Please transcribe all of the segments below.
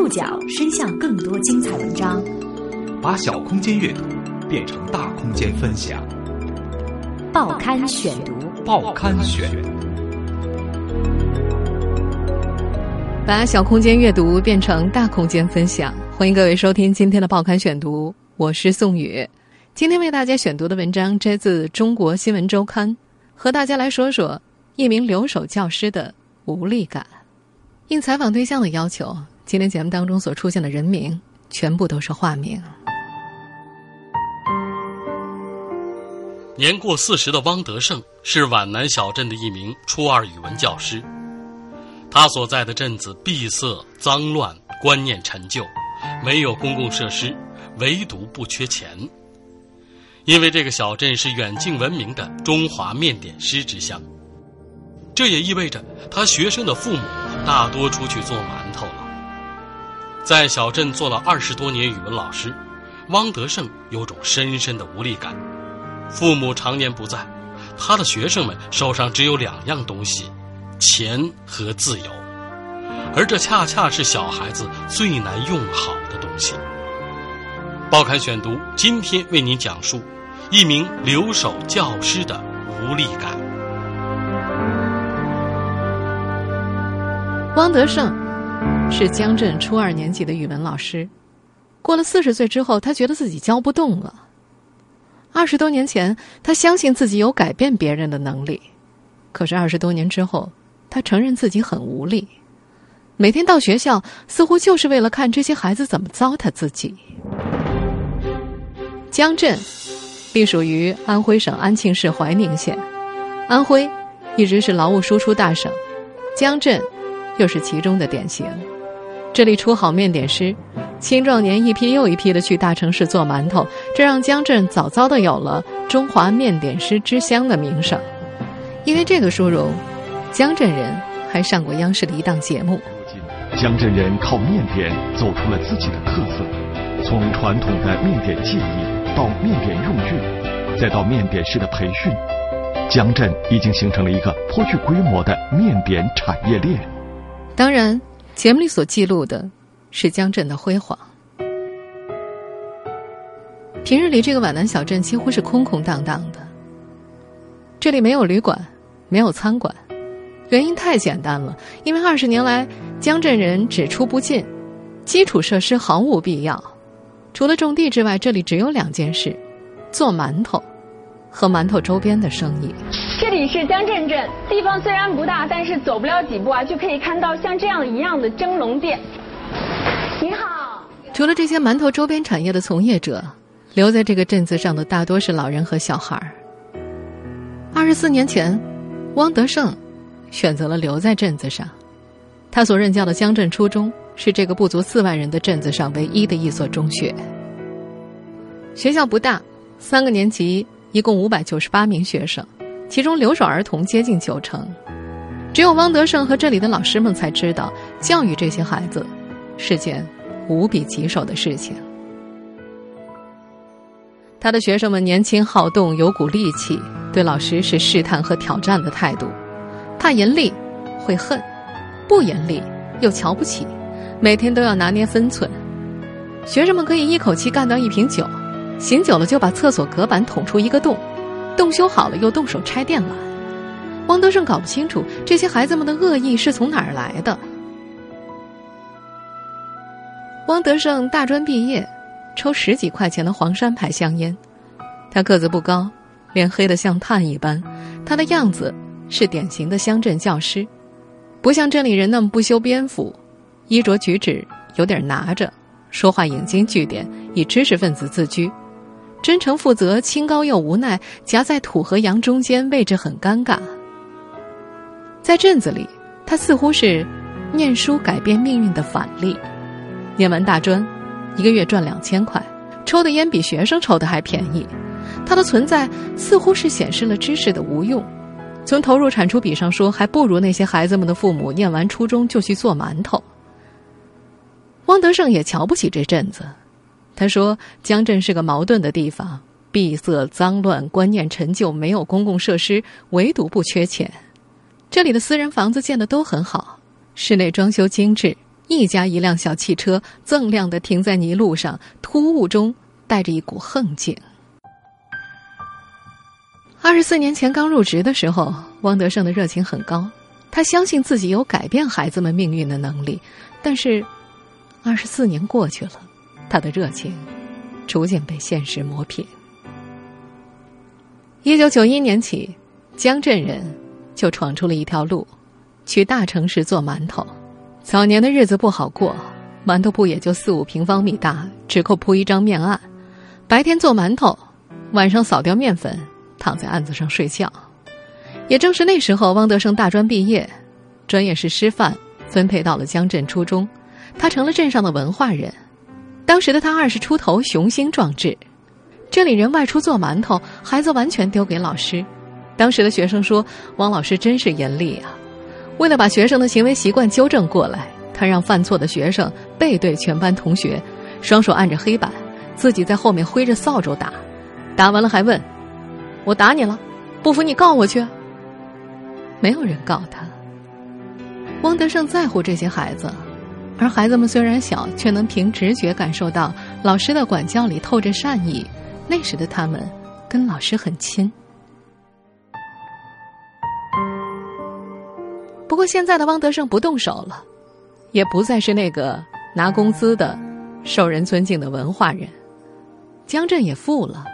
触角伸向更多精彩文章，把小空间阅读变成大空间分享。报刊选读，报刊选，把小空间阅读变成大空间分享。欢迎各位收听今天的报刊选读，我是宋宇。今天为大家选读的文章摘自《中国新闻周刊》，和大家来说说一名留守教师的无力感。应采访对象的要求，今天节目当中所出现的人名全部都是化名。年过四十的汪德胜是皖南小镇的一名初二语文教师，他所在的镇子闭塞、脏乱、观念陈旧，没有公共设施，唯独不缺钱。因为这个小镇是远近闻名的中华面点师之乡，这也意味着他学生的父母。大多出去做馒头了。在小镇做了二十多年语文老师，汪德胜有种深深的无力感。父母常年不在，他的学生们手上只有两样东西：钱和自由。而这恰恰是小孩子最难用好的东西。报刊选读今天为您讲述一名留守教师的无力感。汪德胜是江镇初二年级的语文老师，过了四十岁之后，他觉得自己教不动了。二十多年前，他相信自己有改变别人的能力，可是二十多年之后，他承认自己很无力。每天到学校，似乎就是为了看这些孩子怎么糟蹋自己。江镇隶属于安徽省安庆市怀宁县，安徽一直是劳务输出大省，江镇。又是其中的典型。这里出好面点师，青壮年一批又一批的去大城市做馒头，这让江镇早早的有了“中华面点师之乡”的名声。因为这个殊荣，江镇人还上过央视的一档节目。江镇人靠面点走出了自己的特色，从传统的面点技艺到面点用具，再到面点师的培训，江镇已经形成了一个颇具规模的面点产业链。当然，节目里所记录的是江镇的辉煌。平日里，这个皖南小镇几乎是空空荡荡的。这里没有旅馆，没有餐馆，原因太简单了，因为二十年来江镇人只出不进，基础设施毫无必要。除了种地之外，这里只有两件事：做馒头。和馒头周边的生意。你是江镇镇，地方虽然不大，但是走不了几步啊，就可以看到像这样一样的蒸笼店。你好。除了这些馒头周边产业的从业者，留在这个镇子上的大多是老人和小孩儿。二十四年前，汪德胜选择了留在镇子上。他所任教的江镇初中是这个不足四万人的镇子上唯一的一所中学。学校不大，三个年级。一共五百九十八名学生，其中留守儿童接近九成。只有汪德胜和这里的老师们才知道，教育这些孩子是件无比棘手的事情。他的学生们年轻好动，有股力气，对老师是试探和挑战的态度。怕严厉，会恨；不严厉，又瞧不起。每天都要拿捏分寸。学生们可以一口气干掉一瓶酒。醒酒了就把厕所隔板捅出一个洞，洞修好了又动手拆电缆。汪德胜搞不清楚这些孩子们的恶意是从哪儿来的。汪德胜大专毕业，抽十几块钱的黄山牌香烟。他个子不高，脸黑得像炭一般。他的样子是典型的乡镇教师，不像镇里人那么不修边幅，衣着举止有点拿着，说话引经据典，以知识分子自居。真诚负责，清高又无奈，夹在土和洋中间，位置很尴尬。在镇子里，他似乎是念书改变命运的反例。念完大专，一个月赚两千块，抽的烟比学生抽的还便宜。他的存在似乎是显示了知识的无用。从投入产出比上说，还不如那些孩子们的父母念完初中就去做馒头。汪德胜也瞧不起这镇子。他说：“江镇是个矛盾的地方，闭塞、脏乱、观念陈旧，没有公共设施，唯独不缺钱。这里的私人房子建的都很好，室内装修精致，一家一辆小汽车锃亮的停在泥路上，突兀中带着一股横劲。二十四年前刚入职的时候，汪德胜的热情很高，他相信自己有改变孩子们命运的能力。但是，二十四年过去了，他的热情逐渐被现实磨平。一九九一年起，江镇人就闯出了一条路，去大城市做馒头。早年的日子不好过，馒头铺也就四五平方米大，只够铺一张面案，白天做馒头，晚上扫掉面粉。躺在案子上睡觉，也正是那时候，汪德胜大专毕业，专业是师范，分配到了江镇初中，他成了镇上的文化人。当时的他二十出头，雄心壮志。这里人外出做馒头，孩子完全丢给老师。当时的学生说：“汪老师真是严厉啊！”为了把学生的行为习惯纠正过来，他让犯错的学生背对全班同学，双手按着黑板，自己在后面挥着扫帚打，打完了还问。我打你了，不服你告我去。没有人告他。汪德胜在乎这些孩子，而孩子们虽然小，却能凭直觉感受到老师的管教里透着善意。那时的他们跟老师很亲。不过现在的汪德胜不动手了，也不再是那个拿工资的、受人尊敬的文化人。江镇也富了。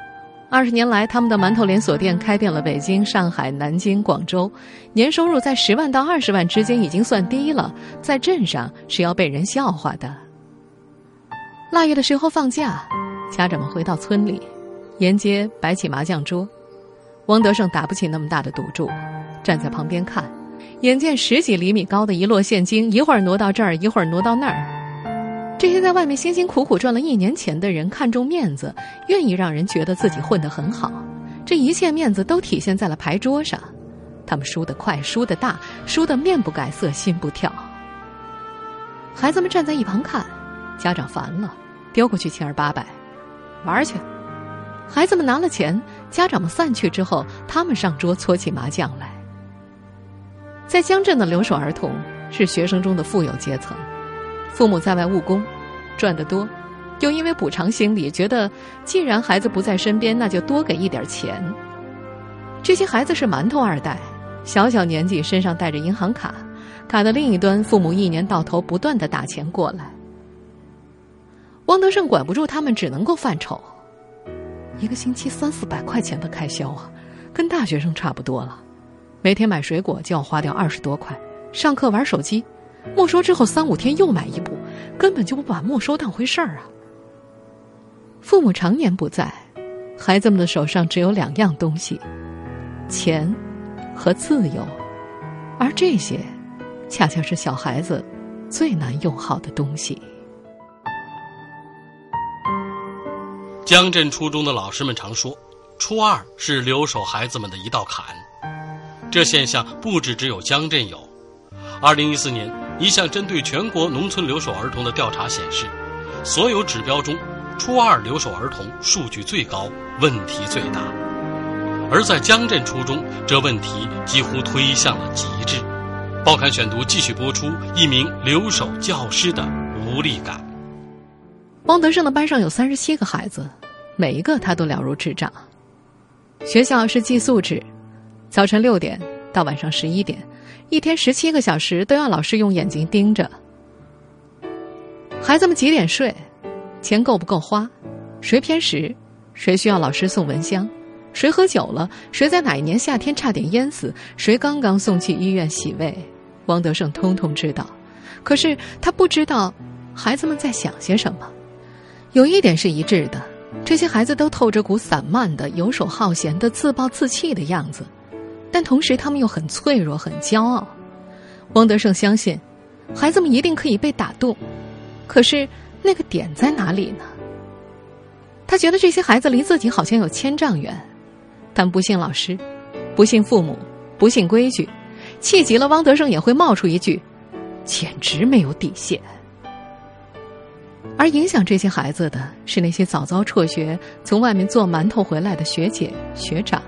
二十年来，他们的馒头连锁店开遍了北京、上海、南京、广州，年收入在十万到二十万之间已经算低了，在镇上是要被人笑话的。腊月的时候放假，家长们回到村里，沿街摆起麻将桌，汪德胜打不起那么大的赌注，站在旁边看，眼见十几厘米高的一摞现金，一会儿挪到这儿，一会儿挪到那儿。这些在外面辛辛苦苦赚了一年钱的人，看重面子，愿意让人觉得自己混得很好。这一切面子都体现在了牌桌上。他们输得快，输得大，输得面不改色，心不跳。孩子们站在一旁看，家长烦了，丢过去千儿八百，玩去。孩子们拿了钱，家长们散去之后，他们上桌搓起麻将来。在江镇的留守儿童是学生中的富有阶层。父母在外务工，赚得多，又因为补偿心理，觉得既然孩子不在身边，那就多给一点钱。这些孩子是馒头二代，小小年纪身上带着银行卡，卡的另一端，父母一年到头不断的打钱过来。汪德胜管不住他们，只能够犯愁，一个星期三四百块钱的开销啊，跟大学生差不多了。每天买水果就要花掉二十多块，上课玩手机。没收之后三五天又买一部，根本就不把没收当回事儿啊！父母常年不在，孩子们的手上只有两样东西：钱和自由，而这些恰恰是小孩子最难用好的东西。江镇初中的老师们常说，初二是留守孩子们的一道坎。这现象不止只有江镇有。二零一四年。一项针对全国农村留守儿童的调查显示，所有指标中，初二留守儿童数据最高，问题最大。而在江镇初中，这问题几乎推向了极致。报刊选读继续播出一名留守教师的无力感。汪德胜的班上有三十七个孩子，每一个他都了如指掌。学校是寄宿制，早晨六点到晚上十一点。一天十七个小时都要老师用眼睛盯着。孩子们几点睡？钱够不够花？谁偏食？谁需要老师送蚊香？谁喝酒了？谁在哪一年夏天差点淹死？谁刚刚送去医院洗胃？王德胜通通知道。可是他不知道孩子们在想些什么。有一点是一致的：这些孩子都透着股散漫的、游手好闲的、自暴自弃的样子。但同时，他们又很脆弱，很骄傲。汪德胜相信，孩子们一定可以被打动。可是，那个点在哪里呢？他觉得这些孩子离自己好像有千丈远，但不信老师，不信父母，不信规矩，气急了，汪德胜也会冒出一句：“简直没有底线。”而影响这些孩子的是那些早早辍学、从外面做馒头回来的学姐学长。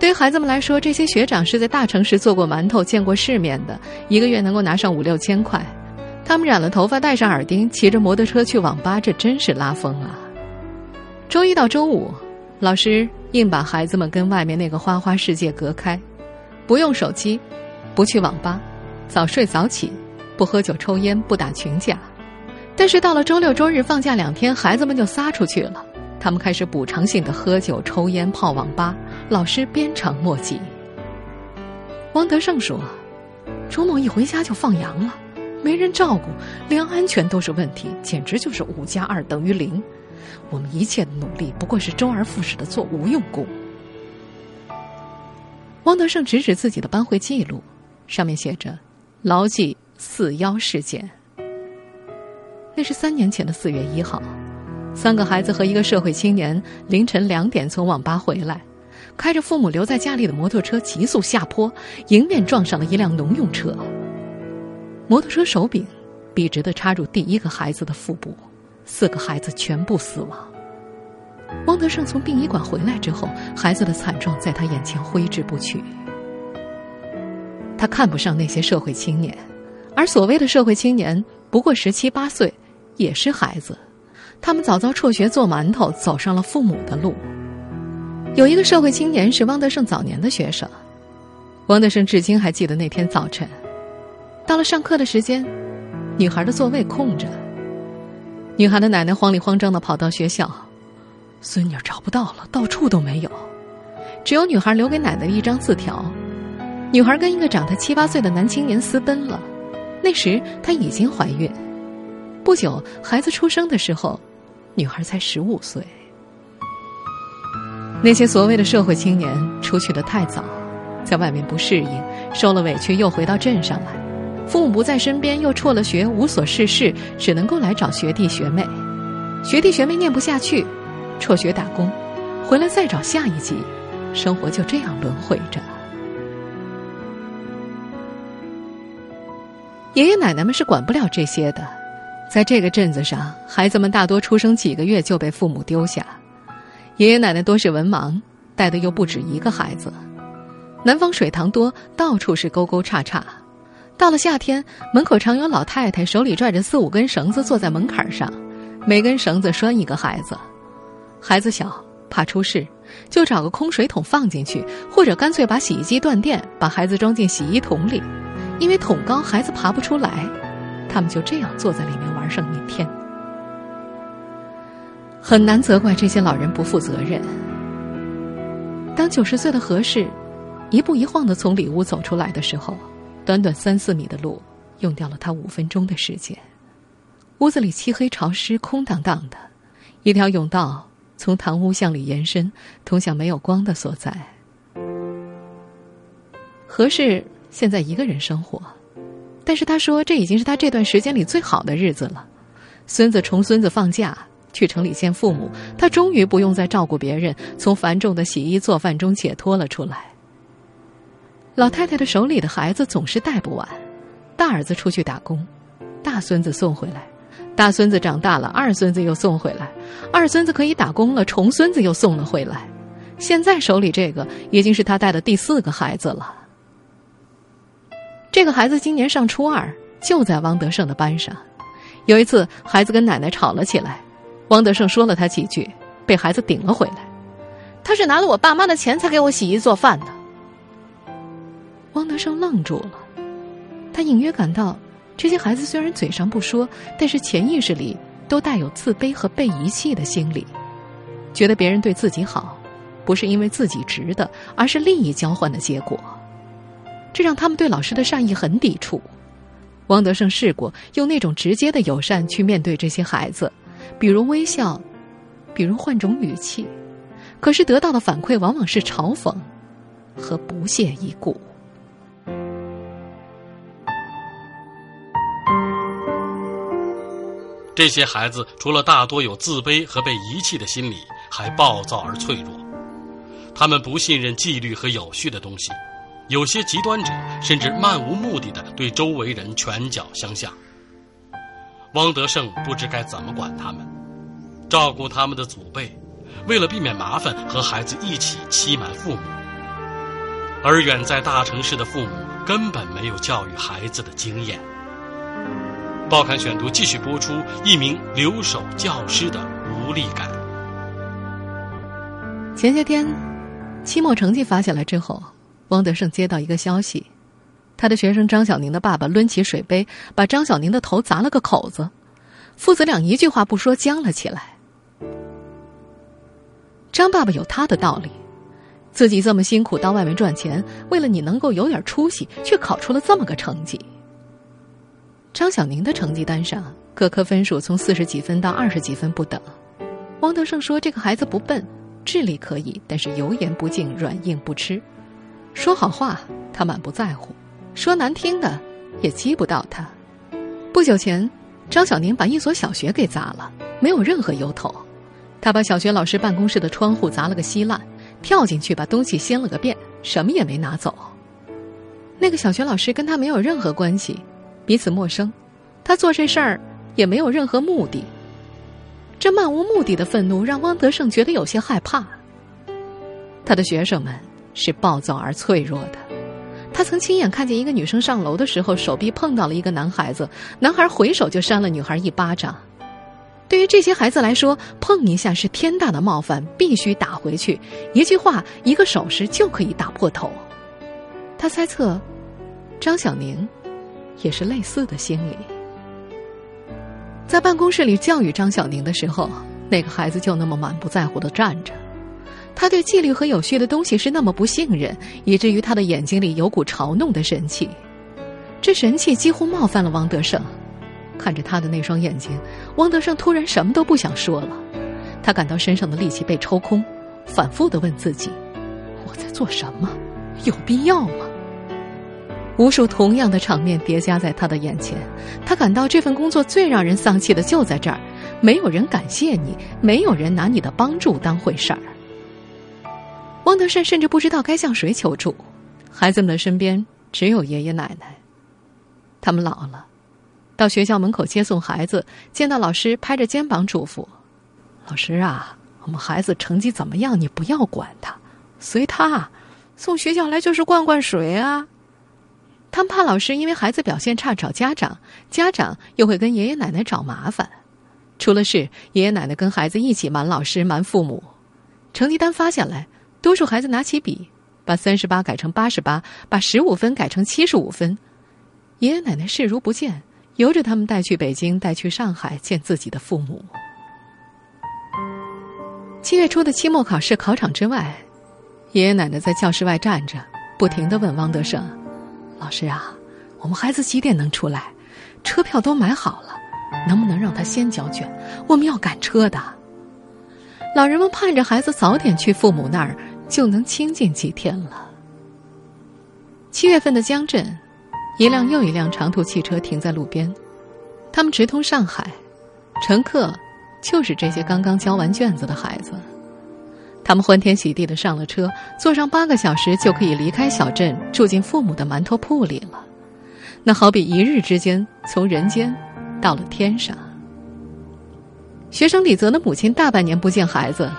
对于孩子们来说，这些学长是在大城市做过馒头、见过世面的，一个月能够拿上五六千块。他们染了头发，戴上耳钉，骑着摩托车去网吧，这真是拉风啊！周一到周五，老师硬把孩子们跟外面那个花花世界隔开，不用手机，不去网吧，早睡早起，不喝酒抽烟，不打群架。但是到了周六周日放假两天，孩子们就撒出去了，他们开始补偿性的喝酒、抽烟、泡网吧，老师鞭长莫及。汪德胜说：“周某一回家就放羊了。”没人照顾，连安全都是问题，简直就是五加二等于零。我们一切的努力不过是周而复始的做无用功。汪德胜指指自己的班会记录，上面写着“牢记四幺事件”。那是三年前的四月一号，三个孩子和一个社会青年凌晨两点从网吧回来，开着父母留在家里的摩托车急速下坡，迎面撞上了一辆农用车。摩托车手柄笔直的插入第一个孩子的腹部，四个孩子全部死亡。汪德胜从殡仪馆回来之后，孩子的惨状在他眼前挥之不去。他看不上那些社会青年，而所谓的社会青年不过十七八岁，也是孩子。他们早早辍学做馒头，走上了父母的路。有一个社会青年是汪德胜早年的学生，汪德胜至今还记得那天早晨。到了上课的时间，女孩的座位空着。女孩的奶奶慌里慌张的跑到学校，孙女找不到了，到处都没有，只有女孩留给奶奶的一张字条。女孩跟一个长她七八岁的男青年私奔了，那时她已经怀孕。不久，孩子出生的时候，女孩才十五岁。那些所谓的社会青年出去的太早，在外面不适应，受了委屈又回到镇上来。父母不在身边，又辍了学，无所事事，只能够来找学弟学妹。学弟学妹念不下去，辍学打工，回来再找下一级，生活就这样轮回着。爷爷奶奶们是管不了这些的，在这个镇子上，孩子们大多出生几个月就被父母丢下，爷爷奶奶多是文盲，带的又不止一个孩子。南方水塘多，到处是沟沟叉叉。到了夏天，门口常有老太太手里拽着四五根绳子坐在门槛上，每根绳子拴一个孩子。孩子小，怕出事，就找个空水桶放进去，或者干脆把洗衣机断电，把孩子装进洗衣桶里。因为桶高，孩子爬不出来，他们就这样坐在里面玩上一天。很难责怪这些老人不负责任。当九十岁的何氏一步一晃的从里屋走出来的时候。短短三四米的路，用掉了他五分钟的时间。屋子里漆黑潮湿、空荡荡的，一条甬道从堂屋向里延伸，通向没有光的所在。何氏现在一个人生活，但是他说这已经是他这段时间里最好的日子了。孙子重孙子放假去城里见父母，他终于不用再照顾别人，从繁重的洗衣做饭中解脱了出来。老太太的手里的孩子总是带不完，大儿子出去打工，大孙子送回来，大孙子长大了，二孙子又送回来，二孙子可以打工了，重孙子又送了回来，现在手里这个已经是他带的第四个孩子了。这个孩子今年上初二，就在汪德胜的班上。有一次，孩子跟奶奶吵了起来，汪德胜说了他几句，被孩子顶了回来。他是拿了我爸妈的钱才给我洗衣做饭的。汪德胜愣住了，他隐约感到，这些孩子虽然嘴上不说，但是潜意识里都带有自卑和被遗弃的心理，觉得别人对自己好，不是因为自己值得，而是利益交换的结果。这让他们对老师的善意很抵触。汪德胜试过用那种直接的友善去面对这些孩子，比如微笑，比如换种语气，可是得到的反馈往往是嘲讽和不屑一顾。这些孩子除了大多有自卑和被遗弃的心理，还暴躁而脆弱。他们不信任纪律和有序的东西，有些极端者甚至漫无目的的对周围人拳脚相向。汪德胜不知该怎么管他们，照顾他们的祖辈，为了避免麻烦，和孩子一起欺瞒父母。而远在大城市的父母根本没有教育孩子的经验。报刊选读继续播出一名留守教师的无力感。前些天，期末成绩发下来之后，汪德胜接到一个消息，他的学生张小宁的爸爸抡起水杯，把张小宁的头砸了个口子，父子俩一句话不说，僵了起来。张爸爸有他的道理，自己这么辛苦到外面赚钱，为了你能够有点出息，却考出了这么个成绩。张小宁的成绩单上各科分数从四十几分到二十几分不等。汪德胜说：“这个孩子不笨，智力可以，但是油盐不进，软硬不吃。说好话他满不在乎，说难听的也激不到他。”不久前，张小宁把一所小学给砸了，没有任何由头。他把小学老师办公室的窗户砸了个稀烂，跳进去把东西掀了个遍，什么也没拿走。那个小学老师跟他没有任何关系。彼此陌生，他做这事儿也没有任何目的。这漫无目的的愤怒让汪德胜觉得有些害怕。他的学生们是暴躁而脆弱的，他曾亲眼看见一个女生上楼的时候手臂碰到了一个男孩子，男孩回手就扇了女孩一巴掌。对于这些孩子来说，碰一下是天大的冒犯，必须打回去。一句话，一个手势就可以打破头。他猜测，张小宁。也是类似的心理。在办公室里教育张小宁的时候，那个孩子就那么满不在乎的站着。他对纪律和有序的东西是那么不信任，以至于他的眼睛里有股嘲弄的神气。这神气几乎冒犯了王德胜。看着他的那双眼睛，王德胜突然什么都不想说了。他感到身上的力气被抽空，反复的问自己：“我在做什么？有必要吗？”无数同样的场面叠加在他的眼前，他感到这份工作最让人丧气的就在这儿：没有人感谢你，没有人拿你的帮助当回事儿。汪德胜甚至不知道该向谁求助，孩子们的身边只有爷爷奶奶。他们老了，到学校门口接送孩子，见到老师拍着肩膀嘱咐：“老师啊，我们孩子成绩怎么样？你不要管他，随他，送学校来就是灌灌水啊。”他们怕老师因为孩子表现差找家长，家长又会跟爷爷奶奶找麻烦。出了事，爷爷奶奶跟孩子一起瞒老师、瞒父母。成绩单发下来，多数孩子拿起笔，把三十八改成八十八，把十五分改成七十五分。爷爷奶奶视如不见，由着他们带去北京，带去上海见自己的父母。七月初的期末考试考场之外，爷爷奶奶在教室外站着，不停的问汪德胜。老师啊，我们孩子几点能出来？车票都买好了，能不能让他先交卷？我们要赶车的。老人们盼着孩子早点去父母那儿，就能清静几天了。七月份的江镇，一辆又一辆长途汽车停在路边，他们直通上海，乘客就是这些刚刚交完卷子的孩子。他们欢天喜地的上了车，坐上八个小时就可以离开小镇，住进父母的馒头铺里了。那好比一日之间从人间到了天上。学生李泽的母亲大半年不见孩子，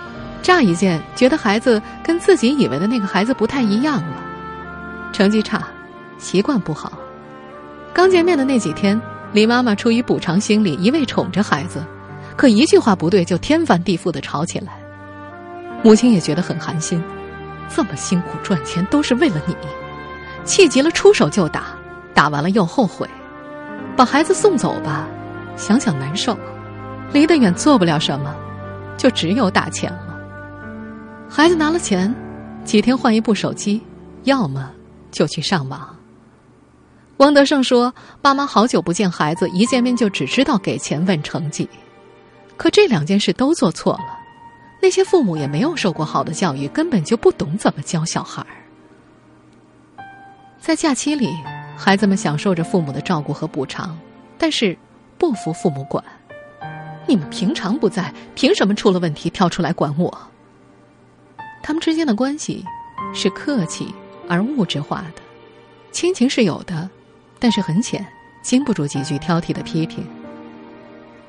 乍一见觉得孩子跟自己以为的那个孩子不太一样了，成绩差，习惯不好。刚见面的那几天，李妈妈出于补偿心理，一味宠着孩子，可一句话不对就天翻地覆的吵起来。母亲也觉得很寒心，这么辛苦赚钱都是为了你，气急了出手就打，打完了又后悔，把孩子送走吧，想想难受，离得远做不了什么，就只有打钱了。孩子拿了钱，几天换一部手机，要么就去上网。汪德胜说：“爸妈好久不见孩子，一见面就只知道给钱问成绩，可这两件事都做错了。”那些父母也没有受过好的教育，根本就不懂怎么教小孩儿。在假期里，孩子们享受着父母的照顾和补偿，但是不服父母管。你们平常不在，凭什么出了问题跳出来管我？他们之间的关系是客气而物质化的，亲情是有的，但是很浅，经不住几句挑剔的批评。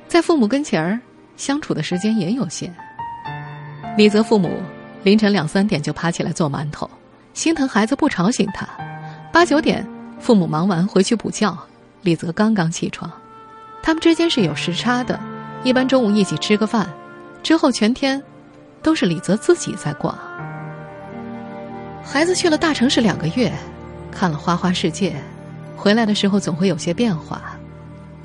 在父母跟前儿相处的时间也有限。李泽父母凌晨两三点就爬起来做馒头，心疼孩子不吵醒他。八九点，父母忙完回去补觉，李泽刚刚起床。他们之间是有时差的，一般中午一起吃个饭，之后全天都是李泽自己在逛。孩子去了大城市两个月，看了花花世界，回来的时候总会有些变化，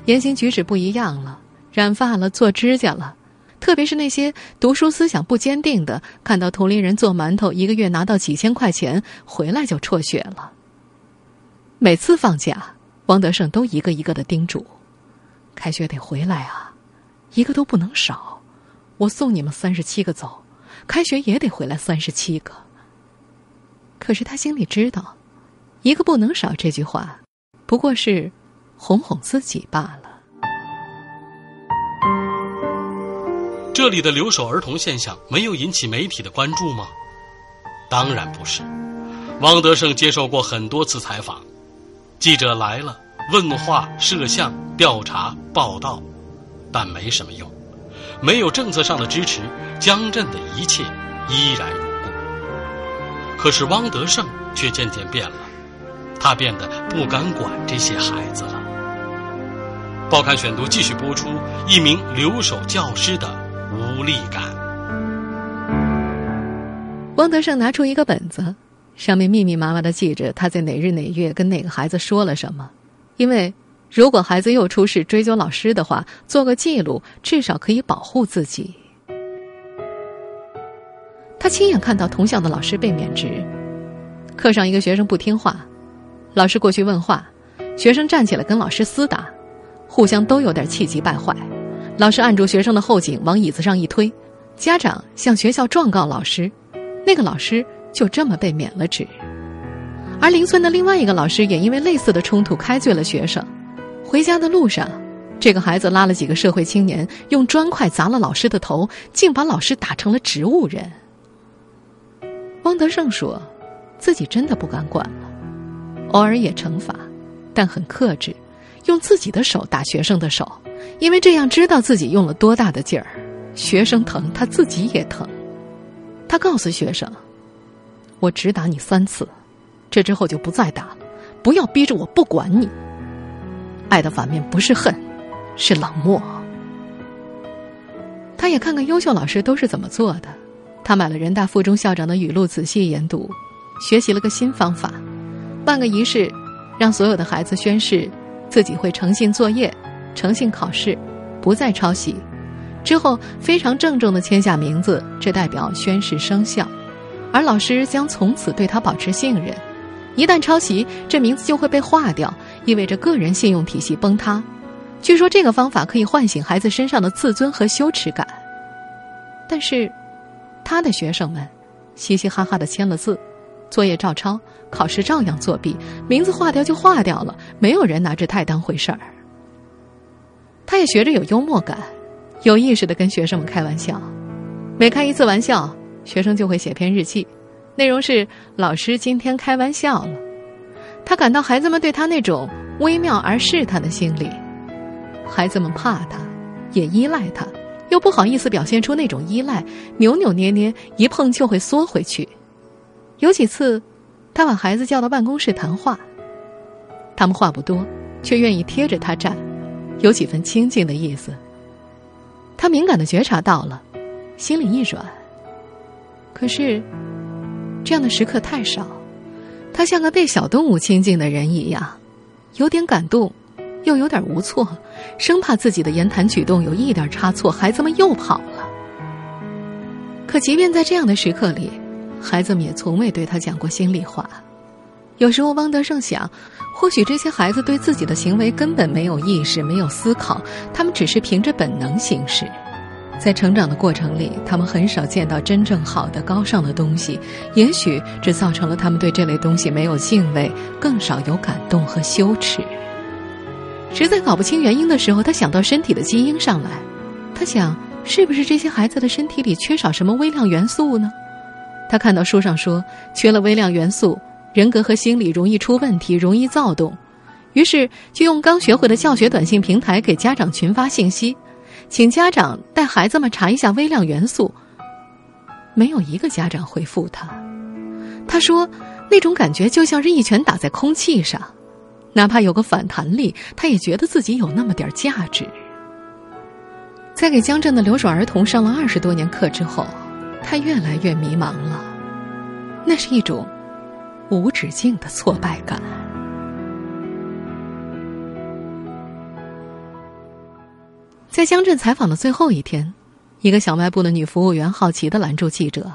言行举止不一样了，染发了，做指甲了。特别是那些读书思想不坚定的，看到同龄人做馒头一个月拿到几千块钱，回来就辍学了。每次放假，王德胜都一个一个的叮嘱：“开学得回来啊，一个都不能少。我送你们三十七个走，开学也得回来三十七个。”可是他心里知道，一个不能少这句话，不过是哄哄自己罢了。这里的留守儿童现象没有引起媒体的关注吗？当然不是。汪德胜接受过很多次采访，记者来了，问话、摄像、调查、报道，但没什么用。没有政策上的支持，江镇的一切依然如故。可是汪德胜却渐渐变了，他变得不敢管这些孩子了。报刊选读继续播出一名留守教师的。无力感。汪德胜拿出一个本子，上面密密麻麻的记着他在哪日哪月跟哪个孩子说了什么。因为如果孩子又出事追究老师的话，做个记录至少可以保护自己。他亲眼看到同校的老师被免职，课上一个学生不听话，老师过去问话，学生站起来跟老师厮打，互相都有点气急败坏。老师按住学生的后颈，往椅子上一推，家长向学校状告老师，那个老师就这么被免了职。而邻村的另外一个老师也因为类似的冲突开罪了学生。回家的路上，这个孩子拉了几个社会青年，用砖块砸了老师的头，竟把老师打成了植物人。汪德胜说，自己真的不敢管了，偶尔也惩罚，但很克制，用自己的手打学生的手。因为这样知道自己用了多大的劲儿，学生疼，他自己也疼。他告诉学生：“我只打你三次，这之后就不再打了，不要逼着我不管你。爱的反面不是恨，是冷漠。”他也看看优秀老师都是怎么做的。他买了人大附中校长的语录，仔细研读，学习了个新方法：办个仪式，让所有的孩子宣誓自己会诚信作业。诚信考试，不再抄袭，之后非常郑重的签下名字，这代表宣誓生效。而老师将从此对他保持信任。一旦抄袭，这名字就会被划掉，意味着个人信用体系崩塌。据说这个方法可以唤醒孩子身上的自尊和羞耻感。但是，他的学生们嘻嘻哈哈的签了字，作业照抄，考试照样作弊，名字划掉就划掉了，没有人拿这太当回事儿。他也学着有幽默感，有意识的跟学生们开玩笑。每开一次玩笑，学生就会写篇日记，内容是“老师今天开玩笑了”。他感到孩子们对他那种微妙而试探的心理，孩子们怕他，也依赖他，又不好意思表现出那种依赖，扭扭捏捏，一碰就会缩回去。有几次，他把孩子叫到办公室谈话，他们话不多，却愿意贴着他站。有几分亲近的意思。他敏感的觉察到了，心里一软。可是，这样的时刻太少。他像个被小动物亲近的人一样，有点感动，又有点无措，生怕自己的言谈举动有一点差错，孩子们又跑了。可即便在这样的时刻里，孩子们也从未对他讲过心里话。有时候，汪德胜想。或许这些孩子对自己的行为根本没有意识、没有思考，他们只是凭着本能行事。在成长的过程里，他们很少见到真正好的、高尚的东西，也许这造成了他们对这类东西没有敬畏，更少有感动和羞耻。实在搞不清原因的时候，他想到身体的基因上来，他想，是不是这些孩子的身体里缺少什么微量元素呢？他看到书上说，缺了微量元素。人格和心理容易出问题，容易躁动，于是就用刚学会的教学短信平台给家长群发信息，请家长带孩子们查一下微量元素。没有一个家长回复他，他说那种感觉就像是一拳打在空气上，哪怕有个反弹力，他也觉得自己有那么点价值。在给江镇的留守儿童上了二十多年课之后，他越来越迷茫了。那是一种无止境的挫败感。在江镇采访的最后一天，一个小卖部的女服务员好奇的拦住记者：“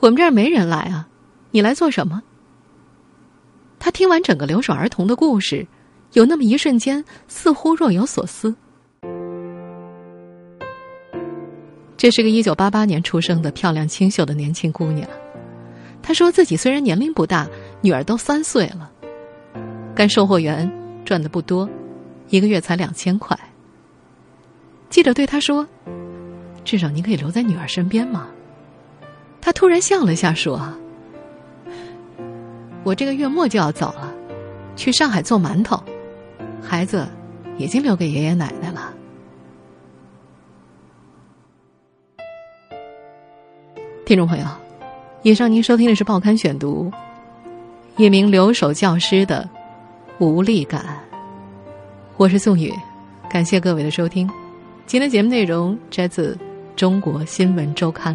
我们这儿没人来啊，你来做什么？”他听完整个留守儿童的故事，有那么一瞬间，似乎若有所思。这是个一九八八年出生的漂亮清秀的年轻姑娘。她说自己虽然年龄不大，女儿都三岁了，干售货员赚的不多，一个月才两千块。记者对她说：“至少您可以留在女儿身边嘛。”她突然笑了下说。我这个月末就要走了，去上海做馒头，孩子已经留给爷爷奶奶了。听众朋友，以上您收听的是《报刊选读》，一名留守教师的无力感。我是宋宇，感谢各位的收听。今天节目内容摘自《中国新闻周刊》。